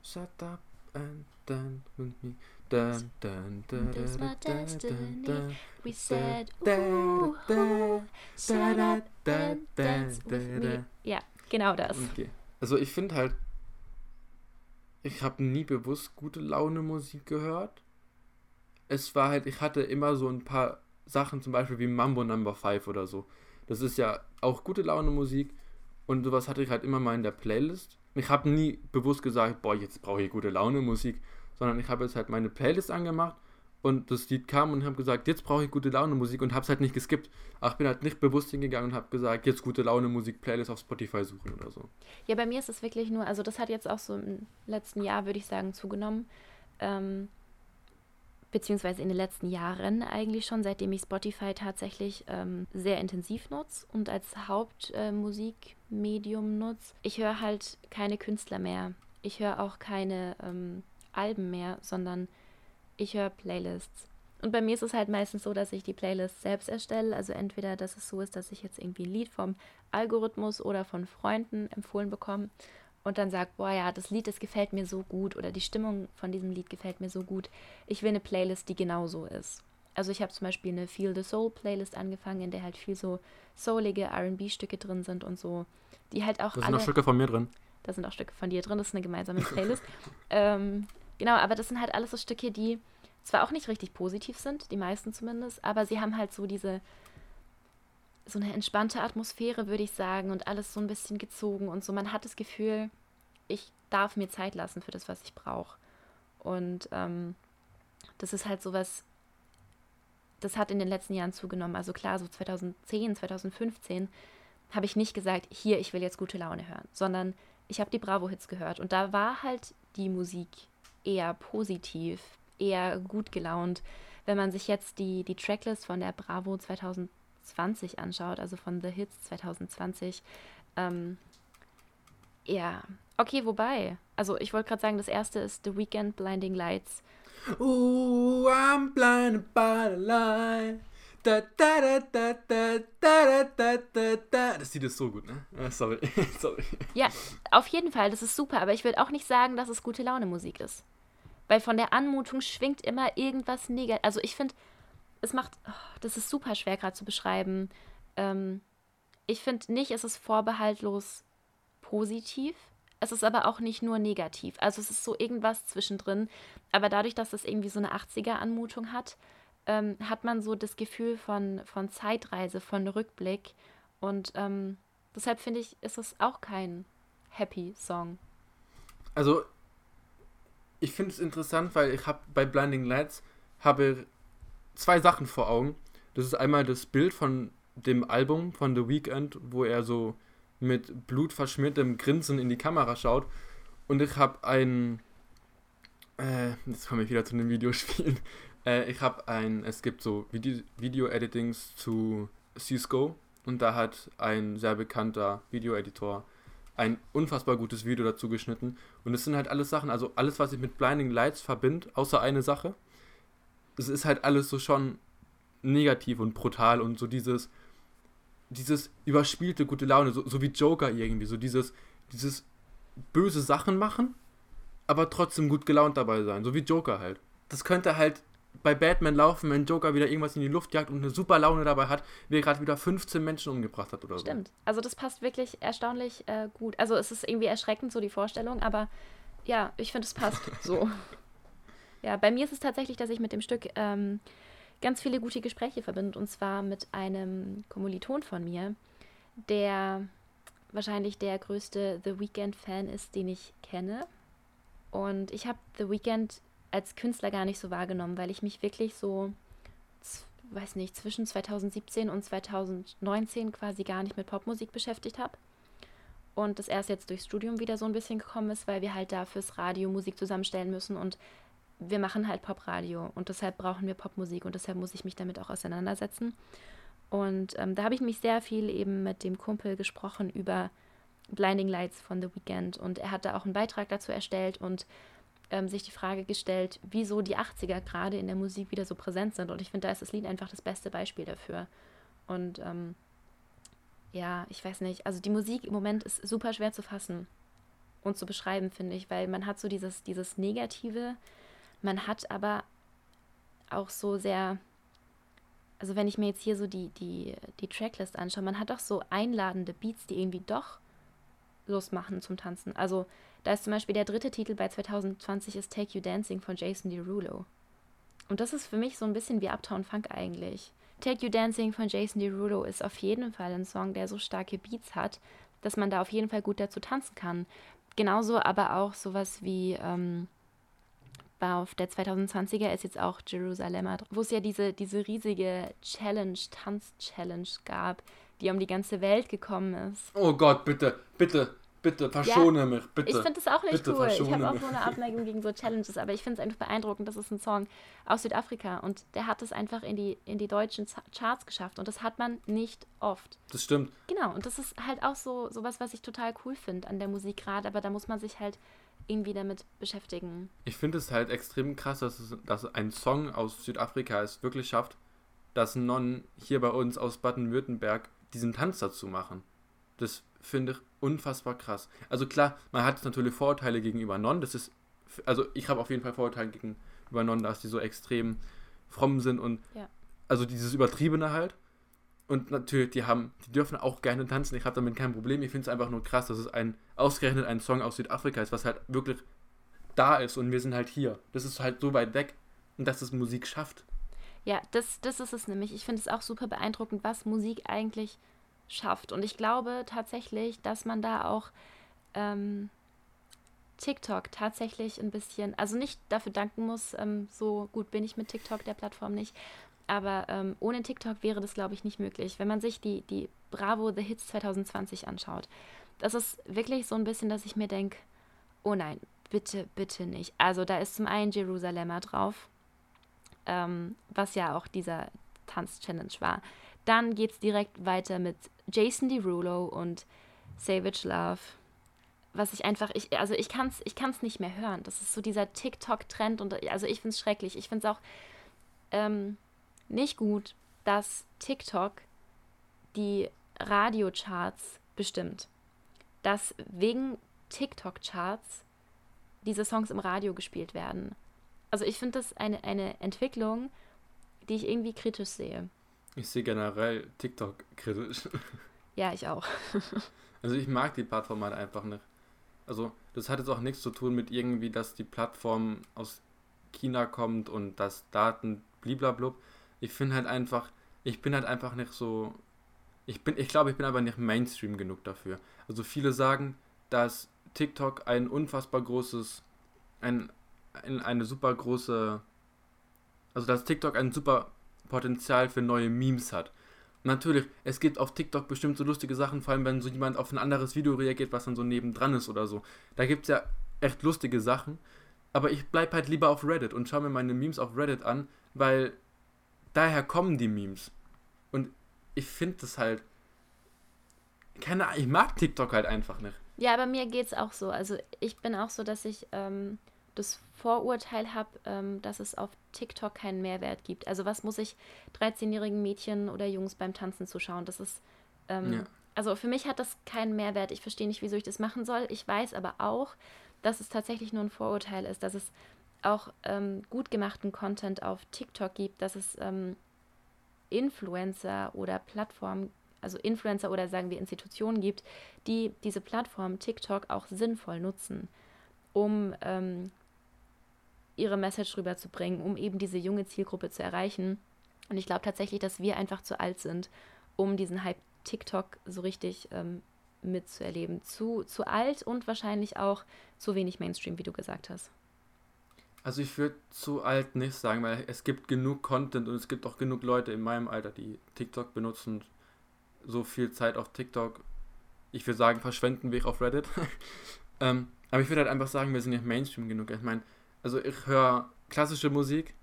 B: Shut up and dance with me. Dun, dun, dun,
C: This my
B: dun,
C: destiny. We said, ooh, ooh, shut up and
B: da,
C: dance
B: da,
C: with me. Ja, genau das.
B: Okay. Also ich finde halt, ich habe nie bewusst gute Laune Musik gehört. Es war halt, ich hatte immer so ein paar Sachen, zum Beispiel wie Mambo Number 5 oder so. Das ist ja auch gute Laune Musik und sowas hatte ich halt immer mal in der Playlist. Ich habe nie bewusst gesagt, boah, jetzt brauche ich gute Laune Musik, sondern ich habe jetzt halt meine Playlist angemacht und das Lied kam und habe gesagt, jetzt brauche ich gute Laune Musik und habe es halt nicht geskippt. Ich bin halt nicht bewusst hingegangen und habe gesagt, jetzt gute Laune Musik Playlist auf Spotify suchen oder so.
C: Ja, bei mir ist es wirklich nur, also das hat jetzt auch so im letzten Jahr, würde ich sagen, zugenommen. Ähm, beziehungsweise in den letzten Jahren eigentlich schon, seitdem ich Spotify tatsächlich ähm, sehr intensiv nutze und als Hauptmusikmedium nutze. Ich höre halt keine Künstler mehr. Ich höre auch keine ähm, Alben mehr, sondern ich höre Playlists. Und bei mir ist es halt meistens so, dass ich die Playlist selbst erstelle. Also entweder, dass es so ist, dass ich jetzt irgendwie ein Lied vom Algorithmus oder von Freunden empfohlen bekomme und dann sage, boah ja, das Lied, das gefällt mir so gut oder die Stimmung von diesem Lied gefällt mir so gut. Ich will eine Playlist, die genau so ist. Also ich habe zum Beispiel eine Feel the Soul Playlist angefangen, in der halt viel so soulige R&B-Stücke drin sind und so, die halt auch
B: Da sind noch Stücke von mir drin.
C: Da sind auch Stücke von dir drin, das ist eine gemeinsame Playlist. *laughs* ähm, genau, aber das sind halt alles so Stücke, die zwar auch nicht richtig positiv sind, die meisten zumindest, aber sie haben halt so diese, so eine entspannte Atmosphäre, würde ich sagen, und alles so ein bisschen gezogen und so. Man hat das Gefühl, ich darf mir Zeit lassen für das, was ich brauche. Und ähm, das ist halt sowas, das hat in den letzten Jahren zugenommen. Also klar, so 2010, 2015 habe ich nicht gesagt, hier, ich will jetzt gute Laune hören, sondern ich habe die Bravo-Hits gehört und da war halt die Musik eher positiv, eher gut gelaunt. Wenn man sich jetzt die, die Tracklist von der Bravo 20 anschaut, also von The Hits 2020, ähm, ja, okay, wobei, also ich wollte gerade sagen, das erste ist The Weekend Blinding Lights.
B: Ooh, I'm blinded by the light. Da, da, da, da, da, da, da, da, Das sieht ist so gut, ne? Ah, sorry. *laughs* sorry.
C: Ja, auf jeden Fall, das ist super, aber ich würde auch nicht sagen, dass es gute Laune Musik ist. Weil von der Anmutung schwingt immer irgendwas negativ. Also ich finde, es macht, oh, das ist super schwer gerade zu beschreiben. Ähm, ich finde nicht, es ist vorbehaltlos positiv. Es ist aber auch nicht nur negativ. Also es ist so irgendwas zwischendrin. Aber dadurch, dass es irgendwie so eine 80er-Anmutung hat, ähm, hat man so das Gefühl von, von Zeitreise, von Rückblick. Und ähm, deshalb finde ich, ist es auch kein Happy Song.
B: Also, ich finde es interessant, weil ich habe bei Blinding Lights habe zwei Sachen vor Augen. Das ist einmal das Bild von dem Album von The Weeknd, wo er so mit blutverschmiertem Grinsen in die Kamera schaut. Und ich habe ein. Äh, jetzt komme ich wieder zu einem Videospiel. *laughs* Äh, ich habe ein. Es gibt so Video- Video-Editings zu Cisco. Und da hat ein sehr bekannter Video-Editor ein unfassbar gutes Video dazu geschnitten. Und es sind halt alles Sachen, also alles, was ich mit Blinding Lights verbinde, außer eine Sache. Es ist halt alles so schon negativ und brutal und so dieses, dieses überspielte gute Laune, so, so wie Joker irgendwie, so dieses, dieses böse Sachen machen, aber trotzdem gut gelaunt dabei sein, so wie Joker halt. Das könnte halt bei Batman laufen, wenn Joker wieder irgendwas in die Luft jagt und eine super Laune dabei hat, wie er gerade wieder 15 Menschen umgebracht hat oder so.
C: Stimmt. Also das passt wirklich erstaunlich äh, gut. Also es ist irgendwie erschreckend, so die Vorstellung, aber ja, ich finde, es passt so. *laughs* Ja, bei mir ist es tatsächlich, dass ich mit dem Stück ähm, ganz viele gute Gespräche verbinde. Und zwar mit einem Kommiliton von mir, der wahrscheinlich der größte The Weeknd-Fan ist, den ich kenne. Und ich habe The Weeknd als Künstler gar nicht so wahrgenommen, weil ich mich wirklich so, weiß nicht, zwischen 2017 und 2019 quasi gar nicht mit Popmusik beschäftigt habe. Und das erst jetzt durchs Studium wieder so ein bisschen gekommen ist, weil wir halt da fürs Radio Musik zusammenstellen müssen und wir machen halt Popradio und deshalb brauchen wir Popmusik und deshalb muss ich mich damit auch auseinandersetzen. Und ähm, da habe ich mich sehr viel eben mit dem Kumpel gesprochen über Blinding Lights von The Weeknd und er hat da auch einen Beitrag dazu erstellt und ähm, sich die Frage gestellt, wieso die 80er gerade in der Musik wieder so präsent sind. Und ich finde, da ist das Lied einfach das beste Beispiel dafür. Und ähm, ja, ich weiß nicht, also die Musik im Moment ist super schwer zu fassen und zu beschreiben, finde ich, weil man hat so dieses, dieses Negative, man hat aber auch so sehr, also wenn ich mir jetzt hier so die, die, die Tracklist anschaue, man hat auch so einladende Beats, die irgendwie doch Lust machen zum Tanzen. Also da ist zum Beispiel der dritte Titel bei 2020 ist Take You Dancing von Jason Derulo. Und das ist für mich so ein bisschen wie Uptown Funk eigentlich. Take You Dancing von Jason Derulo ist auf jeden Fall ein Song, der so starke Beats hat, dass man da auf jeden Fall gut dazu tanzen kann. Genauso aber auch sowas wie ähm, war auf der 2020er ist jetzt auch Jerusalem, wo es ja diese, diese riesige Challenge, Tanz-Challenge gab, die um die ganze Welt gekommen ist.
B: Oh Gott, bitte, bitte, bitte, verschone mich, bitte.
C: Ich finde das auch nicht cool. Ich habe auch so eine Abneigung gegen so Challenges, aber ich finde es einfach beeindruckend. Das ist ein Song aus Südafrika und der hat es einfach in die, in die deutschen Charts geschafft und das hat man nicht oft.
B: Das stimmt.
C: Genau, und das ist halt auch so sowas, was ich total cool finde an der Musik gerade, aber da muss man sich halt irgendwie damit beschäftigen.
B: Ich finde es halt extrem krass, dass, es, dass ein Song aus Südafrika es wirklich schafft, dass Non hier bei uns aus Baden-Württemberg diesen Tanz dazu machen. Das finde ich unfassbar krass. Also klar, man hat natürlich Vorurteile gegenüber Non. Das ist, also ich habe auf jeden Fall Vorurteile gegenüber Non, dass die so extrem fromm sind und
C: Ja.
B: also dieses Übertriebene halt. Und natürlich, die haben, die dürfen auch gerne tanzen. Ich habe damit kein Problem. Ich finde es einfach nur krass, dass es ein ausgerechnet ein Song aus Südafrika ist, was halt wirklich da ist und wir sind halt hier. Das ist halt so weit weg und dass es Musik schafft.
C: Ja, das, das ist es nämlich. Ich finde es auch super beeindruckend, was Musik eigentlich schafft. Und ich glaube tatsächlich, dass man da auch ähm, TikTok tatsächlich ein bisschen, also nicht dafür danken muss, ähm, so gut bin ich mit TikTok, der Plattform nicht, aber ähm, ohne TikTok wäre das, glaube ich, nicht möglich. Wenn man sich die, die Bravo The Hits 2020 anschaut, das ist wirklich so ein bisschen, dass ich mir denke, oh nein, bitte, bitte nicht. Also da ist zum einen Jerusalemer drauf, ähm, was ja auch dieser Tanz-Challenge war. Dann geht es direkt weiter mit Jason Derulo und Savage Love. Was ich einfach, ich, also ich kann es ich kann's nicht mehr hören. Das ist so dieser TikTok-Trend und also ich finde es schrecklich. Ich finde es auch ähm, nicht gut, dass TikTok die Radiocharts bestimmt. Dass wegen TikTok-Charts diese Songs im Radio gespielt werden. Also ich finde das eine, eine Entwicklung, die ich irgendwie kritisch sehe.
B: Ich sehe generell TikTok kritisch.
C: Ja, ich auch. *laughs*
B: also ich mag die Plattform halt einfach nicht. Also das hat jetzt auch nichts zu tun mit irgendwie, dass die Plattform aus China kommt und dass Daten bliblablub. Ich finde halt einfach, ich bin halt einfach nicht so, ich bin, ich glaube, ich bin aber nicht Mainstream genug dafür. Also viele sagen, dass TikTok ein unfassbar großes, ein, ein, eine super große, also dass TikTok ein super Potenzial für neue Memes hat. Natürlich, es gibt auf TikTok bestimmt so lustige Sachen, vor allem wenn so jemand auf ein anderes Video reagiert, was dann so nebendran ist oder so. Da gibt es ja echt lustige Sachen. Aber ich bleibe halt lieber auf Reddit und schaue mir meine Memes auf Reddit an, weil daher kommen die Memes. Und ich finde das halt. Keine Ahnung, ich mag TikTok halt einfach nicht.
C: Ja, aber mir geht es auch so. Also ich bin auch so, dass ich ähm, das Vorurteil habe, ähm, dass es auf TikTok keinen Mehrwert gibt. Also was muss ich 13-jährigen Mädchen oder Jungs beim Tanzen zuschauen? Das ist, ähm, ja. also für mich hat das keinen Mehrwert. Ich verstehe nicht, wieso ich das machen soll. Ich weiß aber auch, dass es tatsächlich nur ein Vorurteil ist, dass es auch ähm, gut gemachten Content auf TikTok gibt, dass es ähm, Influencer oder Plattformen also Influencer oder sagen wir Institutionen gibt, die diese Plattform TikTok auch sinnvoll nutzen, um ähm, ihre Message rüberzubringen, um eben diese junge Zielgruppe zu erreichen. Und ich glaube tatsächlich, dass wir einfach zu alt sind, um diesen Hype TikTok so richtig ähm, mitzuerleben. Zu, zu alt und wahrscheinlich auch zu wenig Mainstream, wie du gesagt hast.
B: Also ich würde zu alt nicht sagen, weil es gibt genug Content und es gibt auch genug Leute in meinem Alter, die TikTok benutzen so viel Zeit auf TikTok, ich würde sagen, verschwenden wir auf Reddit. *laughs* ähm, aber ich würde halt einfach sagen, wir sind nicht Mainstream genug. Ich meine, also ich höre klassische Musik,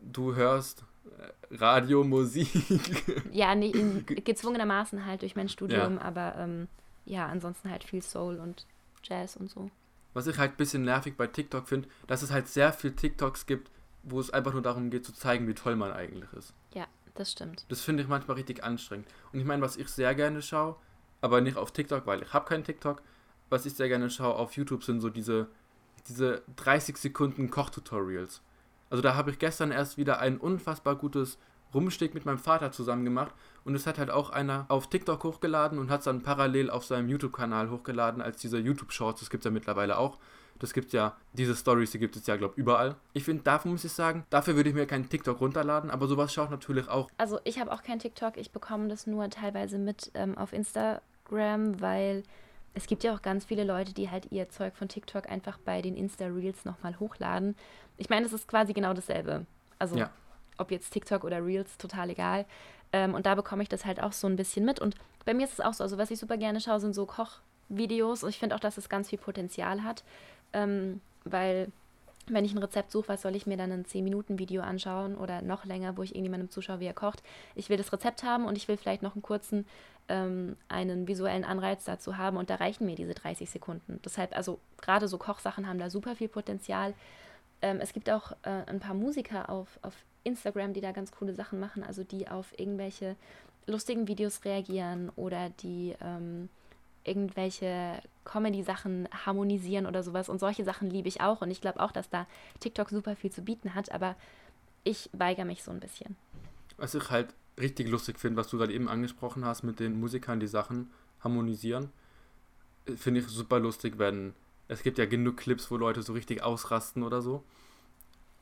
B: du hörst äh, Radiomusik. *laughs*
C: ja, nee, gezwungenermaßen halt durch mein Studium, ja. aber ähm, ja, ansonsten halt viel Soul und Jazz und so.
B: Was ich halt ein bisschen nervig bei TikTok finde, dass es halt sehr viel TikToks gibt, wo es einfach nur darum geht zu zeigen, wie toll man eigentlich ist.
C: Ja, das stimmt.
B: Das finde ich manchmal richtig anstrengend. Und ich meine, was ich sehr gerne schaue, aber nicht auf TikTok, weil ich habe keinen TikTok, was ich sehr gerne schaue auf YouTube sind so diese, diese 30 Sekunden Kochtutorials. Also da habe ich gestern erst wieder ein unfassbar gutes Rumsteg mit meinem Vater zusammen gemacht und es hat halt auch einer auf TikTok hochgeladen und hat es dann parallel auf seinem YouTube-Kanal hochgeladen als dieser YouTube-Shorts, das gibt es ja mittlerweile auch. Das gibt ja, diese Stories, die gibt es ja, glaube ich, überall. Ich finde, dafür muss ich sagen, dafür würde ich mir keinen TikTok runterladen, aber sowas schaut natürlich auch.
C: Also ich habe auch keinen TikTok, ich bekomme das nur teilweise mit ähm, auf Instagram, weil es gibt ja auch ganz viele Leute, die halt ihr Zeug von TikTok einfach bei den Insta-Reels nochmal hochladen. Ich meine, es ist quasi genau dasselbe. Also ja. Ob jetzt TikTok oder Reels, total egal. Ähm, und da bekomme ich das halt auch so ein bisschen mit. Und bei mir ist es auch so, also was ich super gerne schaue, sind so Kochvideos. Und ich finde auch, dass es ganz viel Potenzial hat. Ähm, weil wenn ich ein Rezept suche, was soll ich mir dann ein 10-Minuten-Video anschauen oder noch länger, wo ich irgendjemandem zuschaue, wie er kocht. Ich will das Rezept haben und ich will vielleicht noch einen kurzen, ähm, einen visuellen Anreiz dazu haben und da reichen mir diese 30 Sekunden. Deshalb, also gerade so Kochsachen haben da super viel Potenzial. Ähm, es gibt auch äh, ein paar Musiker auf, auf Instagram, die da ganz coole Sachen machen, also die auf irgendwelche lustigen Videos reagieren oder die ähm, irgendwelche Comedy-Sachen harmonisieren oder sowas. Und solche Sachen liebe ich auch. Und ich glaube auch, dass da TikTok super viel zu bieten hat. Aber ich weigere mich so ein bisschen.
B: Was ich halt richtig lustig finde, was du gerade eben angesprochen hast mit den Musikern, die Sachen harmonisieren, finde ich super lustig, wenn es gibt ja genug Clips, wo Leute so richtig ausrasten oder so.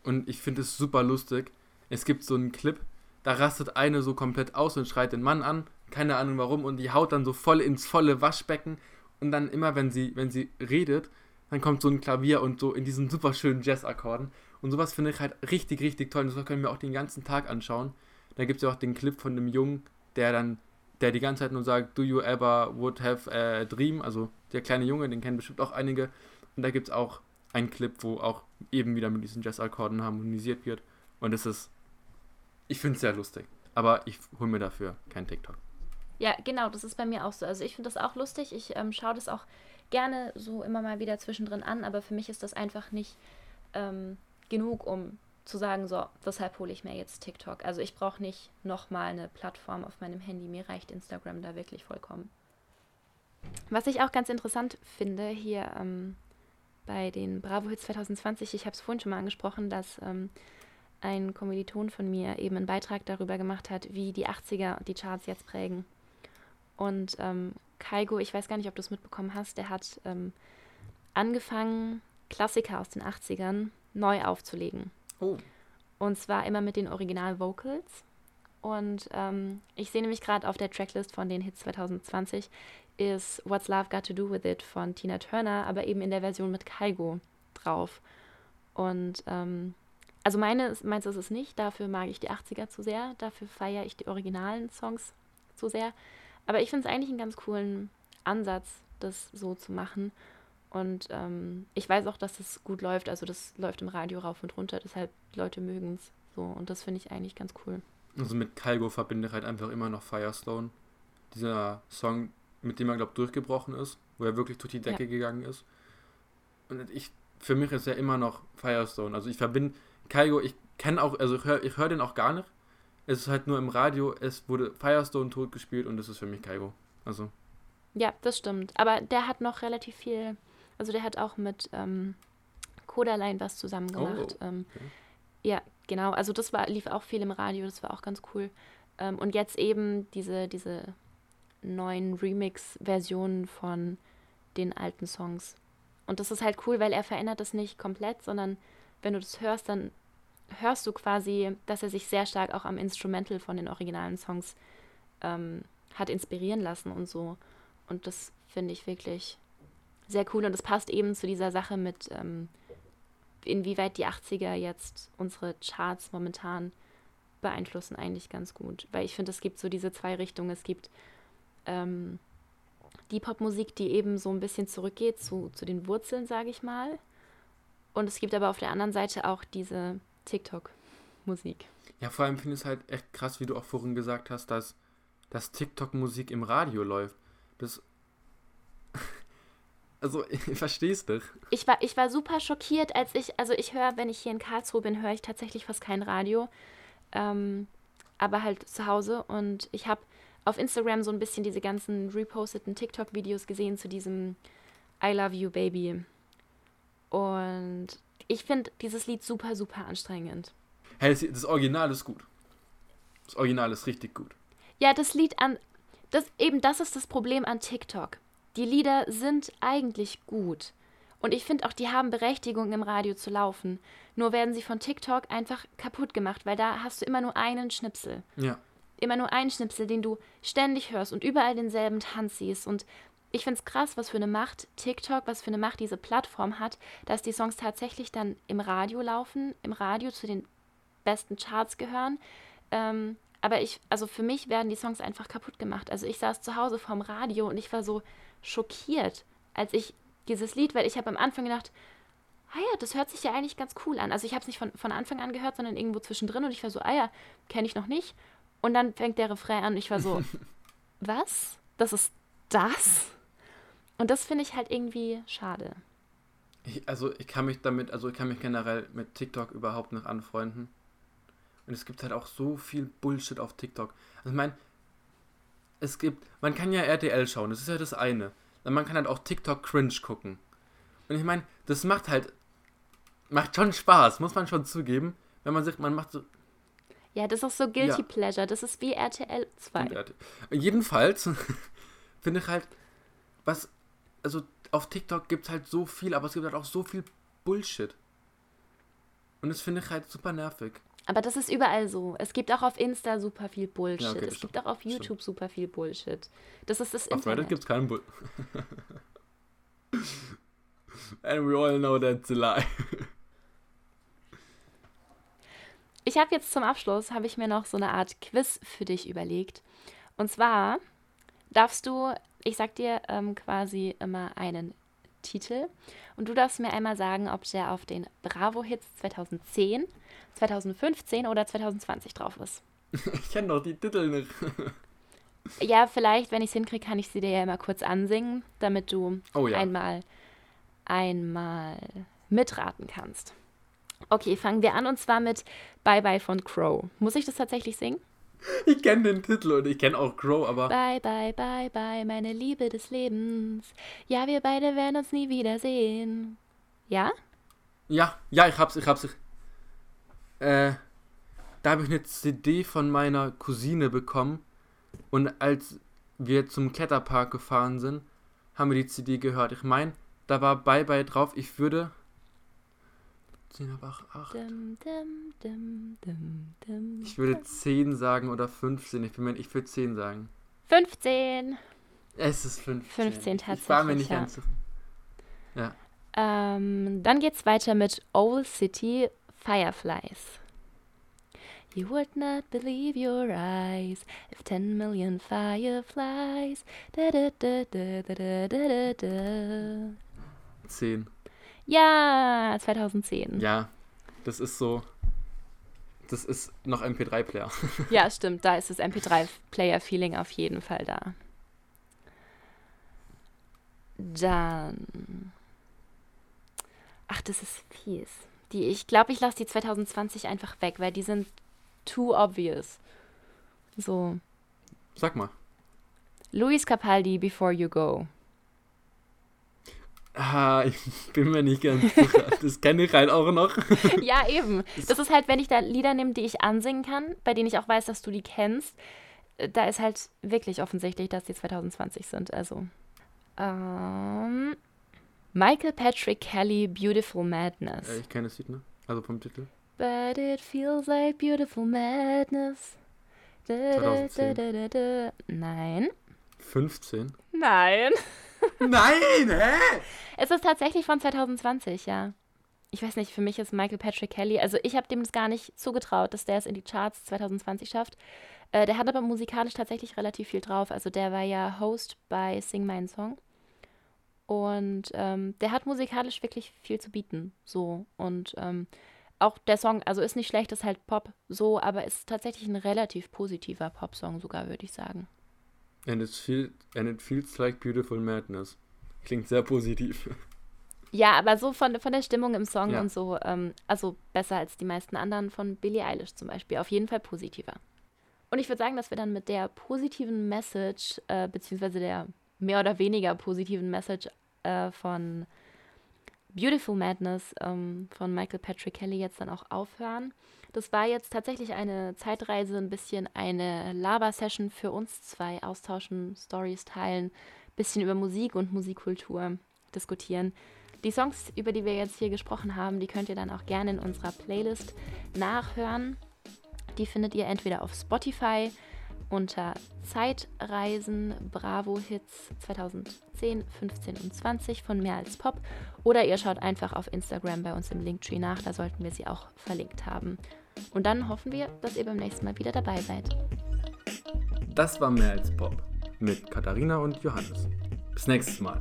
B: Und ich finde es super lustig. Es gibt so einen Clip, da rastet eine so komplett aus und schreit den Mann an keine Ahnung warum, und die haut dann so voll ins volle Waschbecken und dann immer, wenn sie, wenn sie redet, dann kommt so ein Klavier und so in diesen super schönen Jazz-Akkorden. Und sowas finde ich halt richtig, richtig toll. Und das können wir auch den ganzen Tag anschauen. Da gibt es ja auch den Clip von dem Jungen, der dann, der die ganze Zeit nur sagt, do you ever would have a dream? Also der kleine Junge, den kennen bestimmt auch einige. Und da gibt es auch einen Clip, wo auch eben wieder mit diesen Jazz-Akkorden harmonisiert wird. Und es ist, ich finde es sehr lustig. Aber ich hole mir dafür kein TikTok.
C: Ja, genau, das ist bei mir auch so. Also ich finde das auch lustig. Ich ähm, schaue das auch gerne so immer mal wieder zwischendrin an, aber für mich ist das einfach nicht ähm, genug, um zu sagen, so, deshalb hole ich mir jetzt TikTok. Also ich brauche nicht nochmal eine Plattform auf meinem Handy. Mir reicht Instagram da wirklich vollkommen. Was ich auch ganz interessant finde hier ähm, bei den Bravo Hits 2020, ich habe es vorhin schon mal angesprochen, dass ähm, ein Kommiliton von mir eben einen Beitrag darüber gemacht hat, wie die 80er die Charts jetzt prägen. Und ähm, Kaigo, ich weiß gar nicht, ob du es mitbekommen hast, der hat ähm, angefangen, Klassiker aus den 80ern neu aufzulegen.
B: Oh.
C: Und zwar immer mit den Original-Vocals. Und ähm, ich sehe nämlich gerade auf der Tracklist von den Hits 2020 ist What's Love Got to Do With It von Tina Turner, aber eben in der Version mit Kaigo drauf. Und ähm, also meine, meins ist es nicht, dafür mag ich die 80er zu sehr, dafür feiere ich die originalen Songs zu sehr. Aber ich finde es eigentlich einen ganz coolen Ansatz, das so zu machen. Und ähm, ich weiß auch, dass das gut läuft. Also das läuft im Radio rauf und runter, deshalb die Leute mögen es so. Und das finde ich eigentlich ganz cool.
B: Also mit Kalgo verbinde ich halt einfach immer noch Firestone. Dieser Song, mit dem er, glaube ich, durchgebrochen ist, wo er wirklich durch die Decke ja. gegangen ist. Und ich, für mich ist er immer noch Firestone. Also ich verbinde Kaigo, ich kenne auch, also ich höre ich hör den auch gar nicht. Es ist halt nur im Radio, es wurde Firestone tot gespielt und das ist für mich Kaigo. Also.
C: Ja, das stimmt. Aber der hat noch relativ viel, also der hat auch mit ähm, Kodaline was zusammen gemacht. Oh, okay. Ja, genau. Also das war, lief auch viel im Radio, das war auch ganz cool. Ähm, und jetzt eben diese, diese neuen Remix-Versionen von den alten Songs. Und das ist halt cool, weil er verändert das nicht komplett, sondern wenn du das hörst, dann hörst du quasi, dass er sich sehr stark auch am Instrumental von den originalen Songs ähm, hat inspirieren lassen und so. Und das finde ich wirklich sehr cool. Und das passt eben zu dieser Sache mit, ähm, inwieweit die 80er jetzt unsere Charts momentan beeinflussen, eigentlich ganz gut. Weil ich finde, es gibt so diese zwei Richtungen. Es gibt ähm, die Popmusik, die eben so ein bisschen zurückgeht zu, zu den Wurzeln, sage ich mal. Und es gibt aber auf der anderen Seite auch diese TikTok-Musik.
B: Ja, vor allem finde ich es halt echt krass, wie du auch vorhin gesagt hast, dass, dass TikTok-Musik im Radio läuft. Das. *laughs* also, *laughs* ich verstehe es doch.
C: Ich war, ich war super schockiert, als ich, also ich höre, wenn ich hier in Karlsruhe bin, höre ich tatsächlich fast kein Radio. Ähm, aber halt zu Hause. Und ich habe auf Instagram so ein bisschen diese ganzen reposteten TikTok-Videos gesehen zu diesem I Love You Baby und ich finde dieses Lied super, super anstrengend.
B: Hey, das, das Original ist gut. Das Original ist richtig gut.
C: Ja, das Lied an. Das, eben das ist das Problem an TikTok. Die Lieder sind eigentlich gut. Und ich finde auch, die haben Berechtigung im Radio zu laufen. Nur werden sie von TikTok einfach kaputt gemacht, weil da hast du immer nur einen Schnipsel.
B: Ja.
C: Immer nur einen Schnipsel, den du ständig hörst und überall denselben Tanz siehst. Und ich finde es krass, was für eine Macht TikTok, was für eine Macht diese Plattform hat, dass die Songs tatsächlich dann im Radio laufen, im Radio zu den besten Charts gehören. Ähm, aber ich, also für mich werden die Songs einfach kaputt gemacht. Also ich saß zu Hause vorm Radio und ich war so schockiert, als ich dieses Lied, weil ich habe am Anfang gedacht, ah ja, das hört sich ja eigentlich ganz cool an. Also ich habe es nicht von, von Anfang an gehört, sondern irgendwo zwischendrin und ich war so, ah ja, kenne ich noch nicht. Und dann fängt der Refrain an und ich war so, *laughs* was? Das ist das? Und das finde ich halt irgendwie schade.
B: Ich, also ich kann mich damit, also ich kann mich generell mit TikTok überhaupt nicht anfreunden. Und es gibt halt auch so viel Bullshit auf TikTok. Also ich meine, es gibt, man kann ja RTL schauen, das ist ja das eine. Dann man kann halt auch TikTok Cringe gucken. Und ich meine, das macht halt, macht schon Spaß, muss man schon zugeben, wenn man sich, man macht so.
C: Ja, das ist auch so Guilty ja. Pleasure, das ist wie RTL 2. RTL.
B: Jedenfalls *laughs* finde ich halt, was also auf TikTok gibt es halt so viel, aber es gibt halt auch so viel Bullshit. Und das finde ich halt super nervig.
C: Aber das ist überall so. Es gibt auch auf Insta super viel Bullshit. Ja, okay, es stimmt. gibt auch auf YouTube stimmt. super viel Bullshit. Das ist das
B: Auf Reddit gibt es keinen Bull. *laughs* And we all know that's a lie. *laughs*
C: Ich habe jetzt zum Abschluss, habe ich mir noch so eine Art Quiz für dich überlegt. Und zwar darfst du, ich sag dir ähm, quasi immer einen Titel und du darfst mir einmal sagen, ob der auf den Bravo-Hits 2010, 2015 oder 2020 drauf ist. *laughs*
B: Ich kenne doch die Titel nicht. *laughs*
C: Ja, vielleicht, wenn ich es hinkriege, kann ich sie dir ja mal kurz ansingen, damit du
B: Oh ja.
C: einmal, einmal mitraten kannst. Okay, fangen wir an und zwar mit Bye Bye von Crow. Muss ich das tatsächlich singen? *laughs*
B: Ich kenne den Titel und ich kenne auch Crow, aber
C: Bye, bye, bye, bye, meine Liebe des Lebens. Ja, wir beide werden uns nie wiedersehen. Ja?
B: ja, ja, ich hab's, ich hab's. Äh, da habe ich eine CD von meiner Cousine bekommen und als wir zum Kletterpark gefahren sind, haben wir die CD gehört. Ich meine, da war Bye Bye drauf. Ich würde 10 ab 8.
C: 8.
B: Ich würde 10 sagen oder 15. Ich, bin ich würde 10 sagen.
C: 15.
B: Es ist 15.
C: 15 tatsächlich.
B: Ich war mir nicht ganz sicher. Ja.
C: Ähm, dann geht's weiter mit Old City Fireflies. You would not believe your eyes if 10 million fireflies.
B: 10.
C: Ja, 2010.
B: Ja, das ist so. Das ist noch MP3-Player. *laughs*
C: Ja, stimmt, da ist das MP3-Player-Feeling auf jeden Fall da. Dann. Ach, das ist fies. Die, ich glaube, ich lasse die 2020 einfach weg, weil die sind too obvious. So.
B: Sag mal.
C: Luis Capaldi, Before You Go.
B: Ah, ich *laughs* bin mir nicht ganz sicher. Das kenne ich halt auch noch. *laughs*
C: ja, eben. Das ist halt, wenn ich da Lieder nehme, die ich ansingen kann, bei denen ich auch weiß, dass du die kennst, äh, da ist halt wirklich offensichtlich, dass die 2020 sind. Also. Ähm, Michael Patrick Kelly, Beautiful Madness.
B: Äh, ich kenne das Lied, ne? Also vom Titel.
C: But it feels like beautiful madness. Da, da, da,
B: 2010.
C: da, da, da. Nein.
B: 15.
C: Nein.
B: Nein, hä?
C: Es ist tatsächlich von 2020, ja. Ich weiß nicht, für mich ist Michael Patrick Kelly, also ich habe dem das gar nicht zugetraut, dass der es in die Charts 2020 schafft. Äh, der hat aber musikalisch tatsächlich relativ viel drauf. Also der war ja Host bei Sing Mein Song. Und ähm, der hat musikalisch wirklich viel zu bieten. So. Und ähm, auch der Song, also ist nicht schlecht, ist halt Pop, so, aber ist tatsächlich ein relativ positiver Popsong sogar, würde ich sagen.
B: And it, feel, and it feels like beautiful madness. Klingt sehr positiv.
C: Ja, aber so von, von der Stimmung im Song
B: Ja.
C: und so, ähm, also besser als die meisten anderen von Billie Eilish zum Beispiel. Auf jeden Fall positiver. Und ich würde sagen, dass wir dann mit der positiven Message, äh, beziehungsweise der mehr oder weniger positiven Message äh, von Beautiful Madness ähm, von Michael Patrick Kelly jetzt dann auch aufhören. Das war jetzt tatsächlich eine Zeitreise, ein bisschen eine Laber-Session für uns zwei, austauschen, Stories teilen, bisschen über Musik und Musikkultur diskutieren. Die Songs, über die wir jetzt hier gesprochen haben, die könnt ihr dann auch gerne in unserer Playlist nachhören. Die findet ihr entweder auf Spotify unter Zeitreisen Bravo Hits 2010, 15 und 20 von Mehr als Pop oder ihr schaut einfach auf Instagram bei uns im Linktree nach, da sollten wir sie auch verlinkt haben. Und dann hoffen wir, dass ihr beim nächsten Mal wieder dabei seid.
B: Das war mehr als Pop. Mit Katharina und Johannes. Bis nächstes Mal.